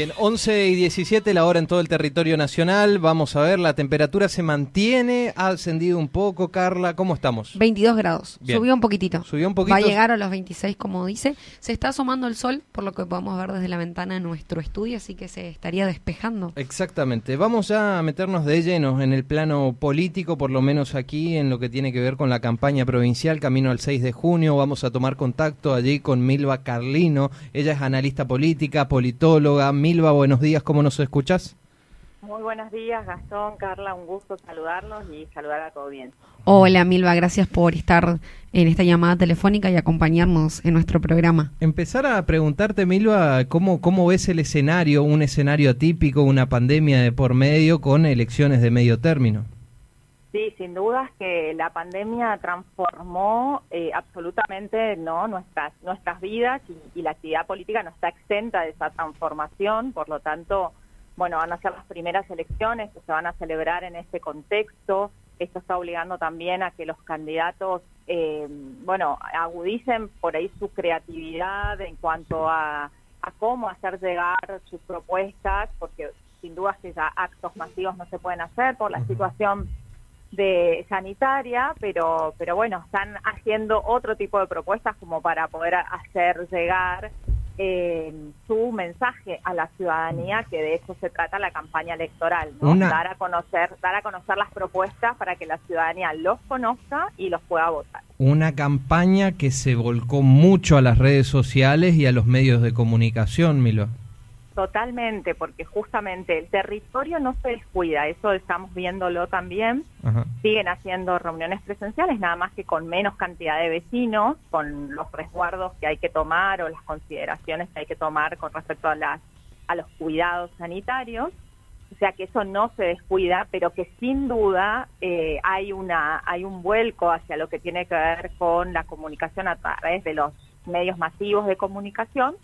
Bien, 11 y 17 la hora en todo el territorio nacional. Vamos a ver, la temperatura se mantiene, ha ascendido un poco, Carla, ¿cómo estamos? 22 grados, subió un poquitito. Subió un poquito. Va a llegar a los 26, como dice. Se está asomando el sol, por lo que podemos ver desde la ventana de nuestro estudio, así que se estaría despejando. Exactamente. Vamos ya a meternos de lleno en el plano político, por lo menos aquí, en lo que tiene que ver con la campaña provincial, camino al 6 de junio. Vamos a tomar contacto allí con Milva Carlino. Ella es analista política, politóloga, Milva, buenos días, ¿cómo nos escuchas? Muy buenos días, Gastón, Carla, un gusto saludarlos y saludar a todo bien. Hola, Milva, gracias por estar en esta llamada telefónica y acompañarnos en nuestro programa. Empezar a preguntarte, Milva, ¿cómo, cómo ves el escenario, un escenario atípico, una pandemia de por medio con elecciones de medio término? Sí, sin dudas que la pandemia transformó eh, absolutamente no nuestras nuestras vidas y, la actividad política no está exenta de esa transformación, por lo tanto, bueno, van a ser las primeras elecciones que se van a celebrar en este contexto. Esto está obligando también a que los candidatos, eh, bueno, agudicen por ahí su creatividad en cuanto a, a cómo hacer llegar sus propuestas, porque sin duda que ya actos masivos no se pueden hacer por la situación de sanitaria, pero, pero bueno, están haciendo otro tipo de propuestas como para poder hacer llegar eh, su mensaje a la ciudadanía, que de eso se trata la campaña electoral, dar a conocer, dar a conocer las propuestas para que la ciudadanía los conozca y los pueda votar. Una campaña que se volcó mucho a las redes sociales y a los medios de comunicación, Milo. Totalmente, porque justamente el territorio no se descuida, eso estamos viéndolo también. Siguen haciendo reuniones presenciales, nada más que con menos cantidad de vecinos, con los resguardos que hay que tomar o las consideraciones que hay que tomar con respecto a, las, a los cuidados sanitarios. O sea que eso no se descuida, pero que sin duda eh, hay, una, hay un vuelco hacia lo que tiene que ver con la comunicación a través de los medios masivos de comunicación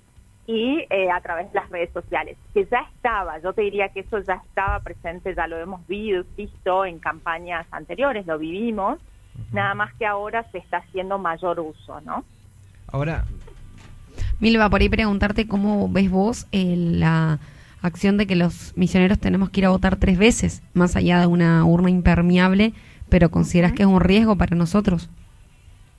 y eh, a través de las redes sociales, que ya estaba, yo te diría que eso ya estaba presente, ya lo hemos visto en campañas anteriores, lo vivimos, nada más que ahora se está haciendo mayor uso, ¿no? Ahora... Milva, por ahí preguntarte cómo ves vos eh, la acción de que los misioneros tenemos que ir a votar tres veces, más allá de una urna impermeable, pero consideras que es un riesgo para nosotros.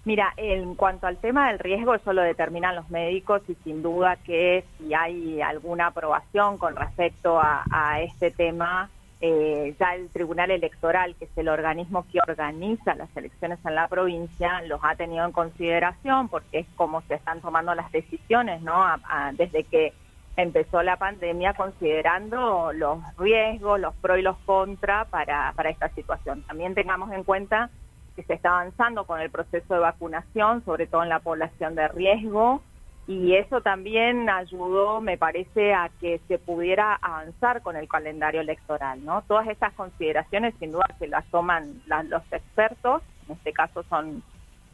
Mira, en cuanto al tema del riesgo, eso lo determinan los médicos y sin duda que si hay alguna aprobación con respecto a, este tema, eh, ya el Tribunal Electoral, que es el organismo que organiza las elecciones en la provincia, los ha tenido en consideración porque es como se están tomando las decisiones, ¿no? desde que empezó la pandemia, considerando los riesgos, los pros y los contra para, para esta situación. También tengamos en cuenta que se está avanzando con el proceso de vacunación, sobre todo en la población de riesgo, y eso también ayudó, me parece, a que se pudiera avanzar con el calendario electoral, ¿no? Todas estas consideraciones, sin duda, que las toman los expertos, en este caso son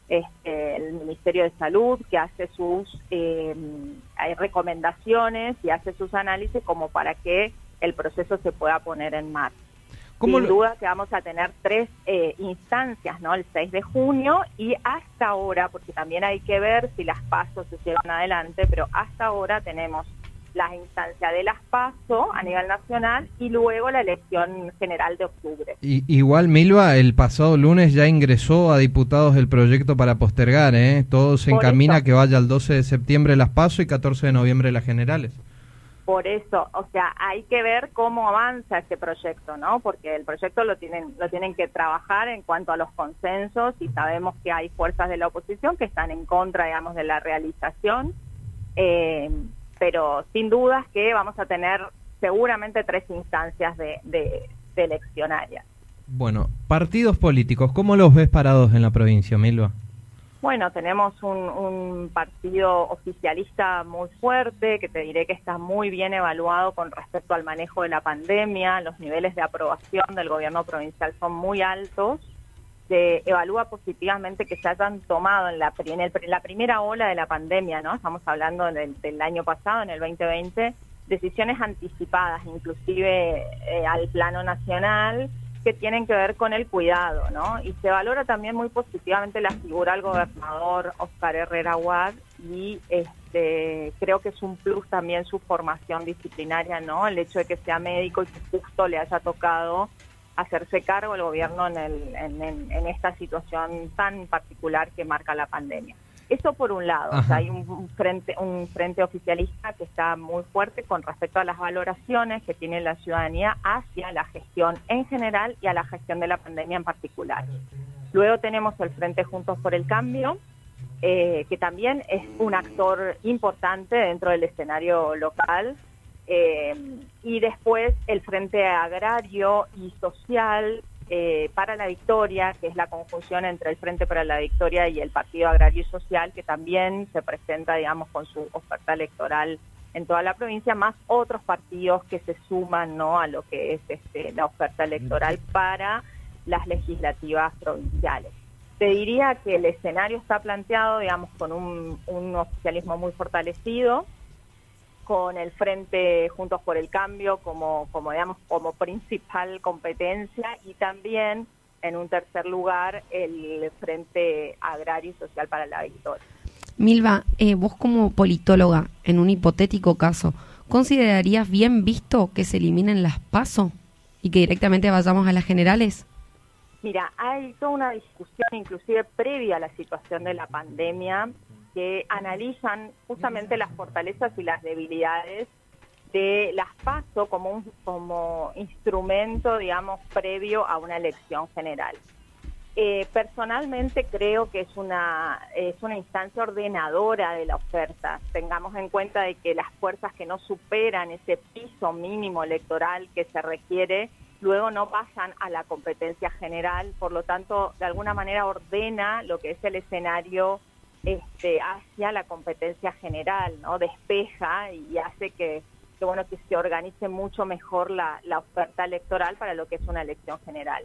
este, el Ministerio de Salud, que hace sus eh, recomendaciones y hace sus análisis como para que el proceso se pueda poner en marcha. Sin duda que vamos a tener tres eh, instancias, ¿no? El 6 de junio y hasta ahora, porque también hay que ver si las pasos se llevan adelante, pero hasta ahora tenemos la instancia de las PASO a nivel nacional y luego la elección general de octubre. Y, igual, Milva, el pasado lunes ya ingresó a diputados el proyecto para postergar, ¿eh? Todo se encamina que vaya el 12 de septiembre las PASO y 14 de noviembre las generales. Por eso, o sea, hay que ver cómo avanza este proyecto, ¿no? Porque el proyecto lo tienen lo tienen que trabajar en cuanto a los consensos y sabemos que hay fuerzas de la oposición que están en contra, digamos, de la realización, eh, pero sin dudas que vamos a tener seguramente tres instancias de, de, de eleccionarias. Bueno, partidos políticos, ¿cómo los ves parados en la provincia, Milva? Bueno, tenemos un, partido oficialista muy fuerte, que te diré que está muy bien evaluado con respecto al manejo de la pandemia, los niveles de aprobación del gobierno provincial son muy altos, se evalúa positivamente que se hayan tomado en la, la primera ola de la pandemia, ¿no? Estamos hablando del, año pasado, en el 2020, decisiones anticipadas, inclusive eh, al plano nacional, que tienen que ver con el cuidado, ¿no? Y se valora también muy positivamente la figura del gobernador Oscar Herrera Wad y este, creo que es un plus también su formación disciplinaria, ¿no? El hecho de que sea médico y que justo le haya tocado hacerse cargo el gobierno en, el, en esta situación tan particular que marca la pandemia. Eso por un lado, hay un, frente un frente oficialista que está muy fuerte con respecto a las valoraciones que tiene la ciudadanía hacia la gestión en general y a la gestión de la pandemia en particular. Luego tenemos el Frente Juntos por el Cambio, eh, que también es un actor importante dentro del escenario local. Eh, y después el Frente Agrario y Social, eh, para la Victoria, que es la conjunción entre el Frente para la Victoria y el Partido Agrario y Social, que también se presenta, digamos, con su oferta electoral en toda la provincia, más otros partidos que se suman ¿no? a lo que es este, la oferta electoral para las legislativas provinciales. Te diría que el escenario está planteado, digamos, con un, un oficialismo muy fortalecido, con el Frente Juntos por el Cambio como, como, digamos, como principal competencia y también, en un tercer lugar, el Frente Agrario y Social para la Victoria. Milva, eh, vos como politóloga, en un hipotético caso, ¿considerarías bien visto que se eliminen las PASO y que directamente vayamos a las generales? Mira, hay toda una discusión, inclusive previa a la situación de la pandemia, que analizan justamente las fortalezas y las debilidades de las PASO como un como instrumento, digamos, previo a una elección general. Eh, personalmente creo que es una es una instancia ordenadora de la oferta. Tengamos en cuenta de que las fuerzas que no superan ese piso mínimo electoral que se requiere luego no pasan a la competencia general, por lo tanto, de alguna manera ordena lo que es el escenario este, hacia la competencia general, ¿no? Despeja y hace que, bueno, que se organice mucho mejor la, oferta electoral para lo que es una elección general.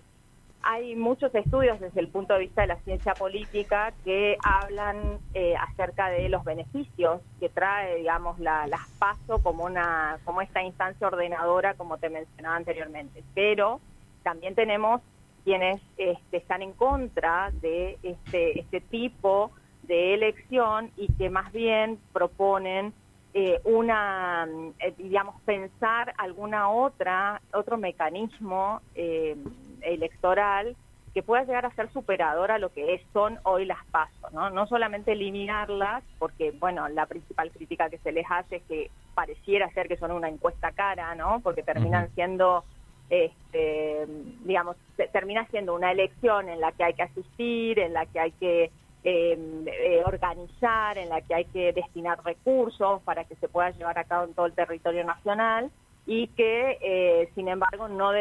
Hay muchos estudios desde el punto de vista de la ciencia política que hablan eh, acerca de los beneficios que trae, digamos, la, las PASO como, una, como esta instancia ordenadora, como te mencionaba anteriormente. Pero también tenemos quienes este, están en contra de este, este tipo de elección y que más bien proponen eh, una, eh, digamos, pensar alguna otra, otro mecanismo eh, electoral que pueda llegar a ser superador a lo que son hoy las pasos, ¿no? No solamente eliminarlas, porque, bueno, la principal crítica que se les hace es que pareciera ser que son una encuesta cara, ¿no? Porque terminan siendo, este, digamos, termina siendo una elección en la que hay que asistir, en la que hay que Em, eh, organizar, en la que hay que destinar recursos para que se pueda llevar a cabo en todo el territorio nacional y que, eh, sin embargo, no,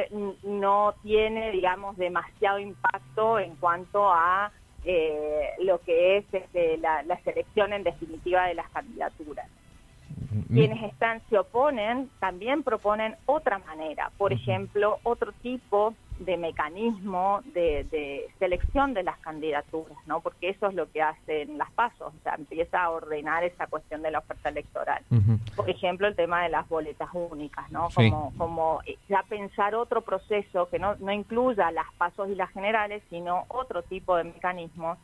no tiene, digamos, demasiado impacto en cuanto a eh, lo que es este, la, la selección en definitiva de las candidaturas. Mm. Quienes están se oponen también proponen otra manera, por ejemplo, otro tipo de mecanismo de, selección de las candidaturas, ¿no? Porque eso es lo que hacen las pasos, o sea, empieza a ordenar esa cuestión de la oferta electoral. Por ejemplo, el tema de las boletas únicas, ¿no? Como, como eh, ya pensar otro proceso que no, no incluya las pasos y las generales, sino otro tipo de mecanismos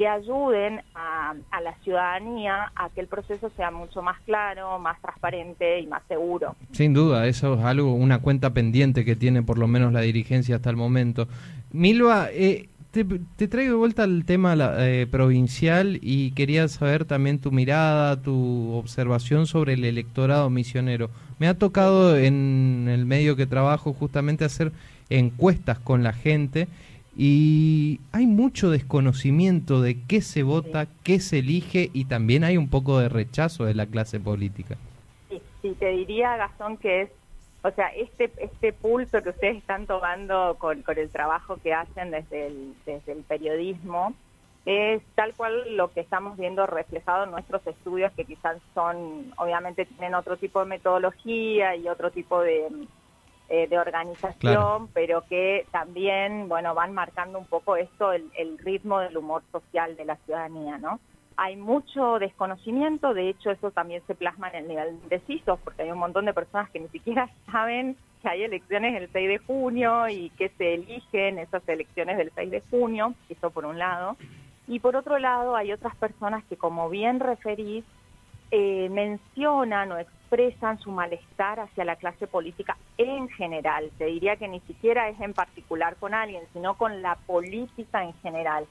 que ayuden a, la ciudadanía a que el proceso sea mucho más claro, más transparente y más seguro. Sin duda, eso es algo, una cuenta pendiente que tiene por lo menos la dirigencia hasta el momento. Milva, eh, te, traigo de vuelta al tema eh, provincial y quería saber también tu mirada, tu observación sobre el electorado misionero. Me ha tocado en el medio que trabajo justamente hacer encuestas con la gente y hay mucho desconocimiento de qué se vota, qué se elige y también hay un poco de rechazo de la clase política. Sí, sí, te diría, Gastón, que es, o sea, este, este pulso que ustedes están tomando con, con el trabajo que hacen desde el, desde el periodismo, es tal cual lo que estamos viendo reflejado en nuestros estudios, que quizás son, obviamente tienen otro tipo de metodología y otro tipo de eh, de organización, pero que también, bueno, van marcando un poco esto, el, ritmo del humor social de la ciudadanía, ¿no? hay mucho desconocimiento, de hecho eso también se plasma en el nivel de indecisos, porque hay un montón de personas que ni siquiera saben que hay elecciones el 6 de junio y que se eligen esas elecciones del 6 de junio, eso por un lado. Y por otro lado hay otras personas que, como bien referís, eh, mencionan o expresan su malestar hacia la clase política en general. Te diría que ni siquiera es en particular con alguien, sino con la política en general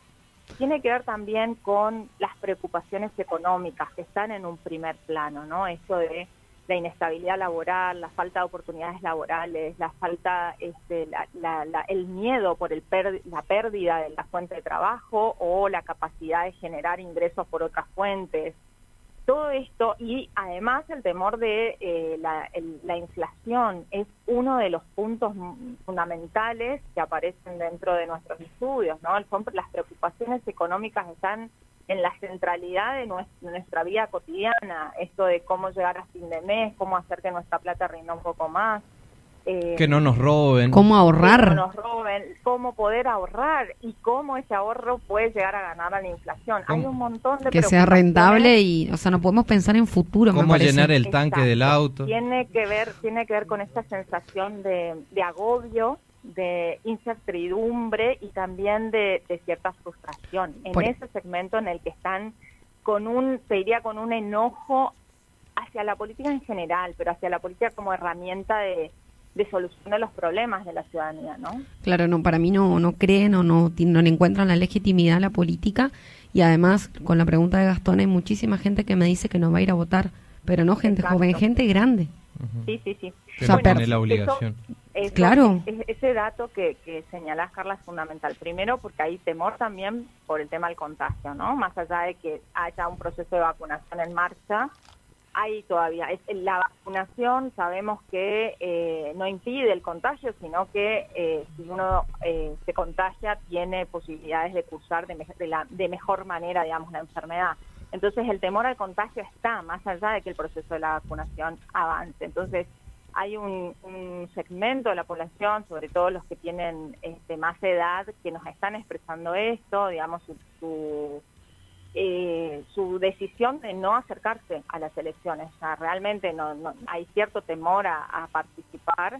tiene que ver también con las preocupaciones económicas que están en un primer plano, ¿no? Esto de la inestabilidad laboral, la falta de oportunidades laborales, la falta, este, el miedo por el la pérdida de la fuente de trabajo o la capacidad de generar ingresos por otras fuentes, todo esto y además el temor de eh, la, inflación es uno de los puntos fundamentales que aparecen dentro de nuestros estudios, ¿no? Las preocupaciones económicas están en la centralidad de nuestra, vida cotidiana, esto de cómo llegar a fin de mes, cómo hacer que nuestra plata rinda un poco más, eh, que no nos roben. ¿Cómo ahorrar? Que no nos roben, cómo poder ahorrar y cómo ese ahorro puede llegar a ganar a la inflación. Hay un montón de Que sea rentable y, o sea, no podemos pensar en futuro. ¿Cómo llenar el tanque del auto? Tiene que ver, tiene que ver con esta sensación de, agobio, de incertidumbre y también de, cierta frustración. En ese segmento en el que están con un, te diría, con un enojo hacia la política en general, pero hacia la política como herramienta de de solución de los problemas de la ciudadanía, ¿no? Claro, no, para mí no, no creen o no, no le encuentran la legitimidad a la política y además con la pregunta de Gastón hay muchísima gente que me dice que no va a ir a votar, pero no gente joven, gente grande. Sí, sí, sí. Que no tiene la obligación. claro. ese dato que, que señalás, Carla, es fundamental. Primero, porque hay temor también por el tema del contagio, ¿no? Más allá de que haya un proceso de vacunación en marcha, hay todavía. Es, la vacunación sabemos que eh, no impide el contagio, sino que eh, si uno eh, se contagia tiene posibilidades de cursar de, la, de mejor manera, digamos, la enfermedad. Entonces el temor al contagio está más allá de que el proceso de la vacunación avance. Entonces hay un, segmento de la población, sobre todo los que tienen este, más edad, que nos están expresando esto, digamos, su eh, su decisión de no acercarse a las elecciones. O sea, realmente no, hay cierto temor a, participar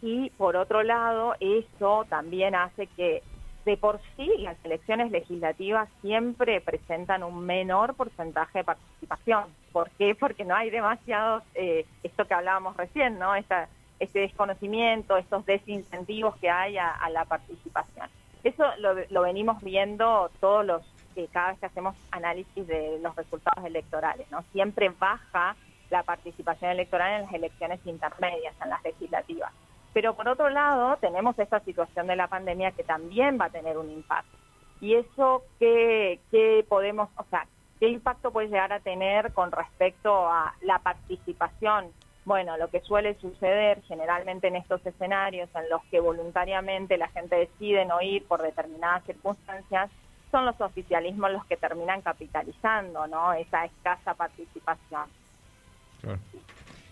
y por otro lado eso también hace que de por sí las elecciones legislativas siempre presentan un menor porcentaje de participación. ¿Por qué? Porque no hay demasiados, eh, esto que hablábamos recién, ¿no? Esta, este desconocimiento, estos desincentivos que hay a, la participación. Eso lo, lo venimos viendo todos los cada vez que hacemos análisis de los resultados electorales, ¿no? Siempre baja la participación electoral en las elecciones intermedias, en las legislativas. Pero por otro lado, tenemos esta situación de la pandemia que también va a tener un impacto. Y eso, ¿qué, qué podemos, o sea, qué impacto puede llegar a tener con respecto a la participación? Bueno, lo que suele suceder generalmente en estos escenarios en los que voluntariamente la gente decide no ir por determinadas circunstancias, son los oficialismos los que terminan capitalizando, ¿no? Esa escasa participación.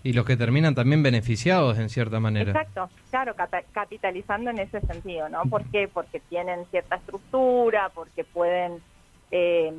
Y los que terminan también beneficiados en cierta manera. Exacto, claro, capitalizando en ese sentido, ¿no? ¿Por qué? Porque tienen cierta estructura, porque pueden, eh,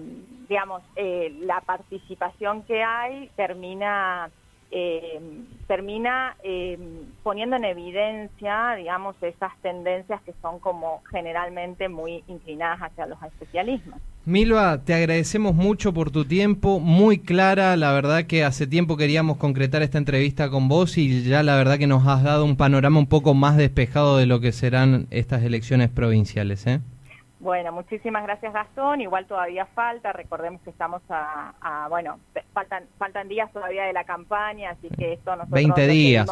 digamos, eh, la participación que hay termina eh, termina eh, poniendo en evidencia, digamos, esas tendencias que son como generalmente muy inclinadas hacia los especialismos. Milva, te agradecemos mucho por tu tiempo, muy clara, la verdad que hace tiempo queríamos concretar esta entrevista con vos y ya la verdad que nos has dado un panorama un poco más despejado de lo que serán estas elecciones provinciales. ¿eh? Bueno, muchísimas gracias Gastón. Igual todavía falta, recordemos que estamos a, bueno, faltan faltan días todavía de la campaña, así que esto nosotros 20 días.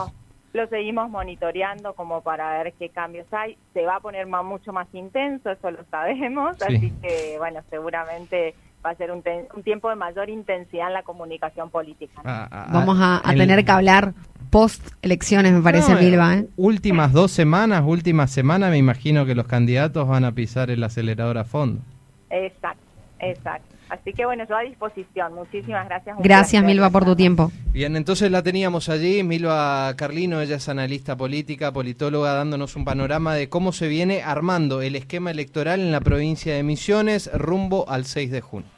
lo seguimos monitoreando como para ver qué cambios hay. Se va a poner mucho más intenso, eso lo sabemos, así que bueno, seguramente va a ser un, tiempo de mayor intensidad en la comunicación política. Ah, ah, Vamos a, tener que hablar post elecciones, me parece, Milva. ¿eh? Últimas dos semanas, últimas semanas, me imagino que los candidatos van a pisar el acelerador a fondo. Exacto, exacto. Así que bueno, yo a disposición. Muchísimas gracias. Gracias, Milva, por tu tiempo. Bien, entonces la teníamos allí, Milva Carlino, ella es analista política, politóloga, dándonos un panorama de cómo se viene armando el esquema electoral en la provincia de Misiones rumbo al 6 de junio.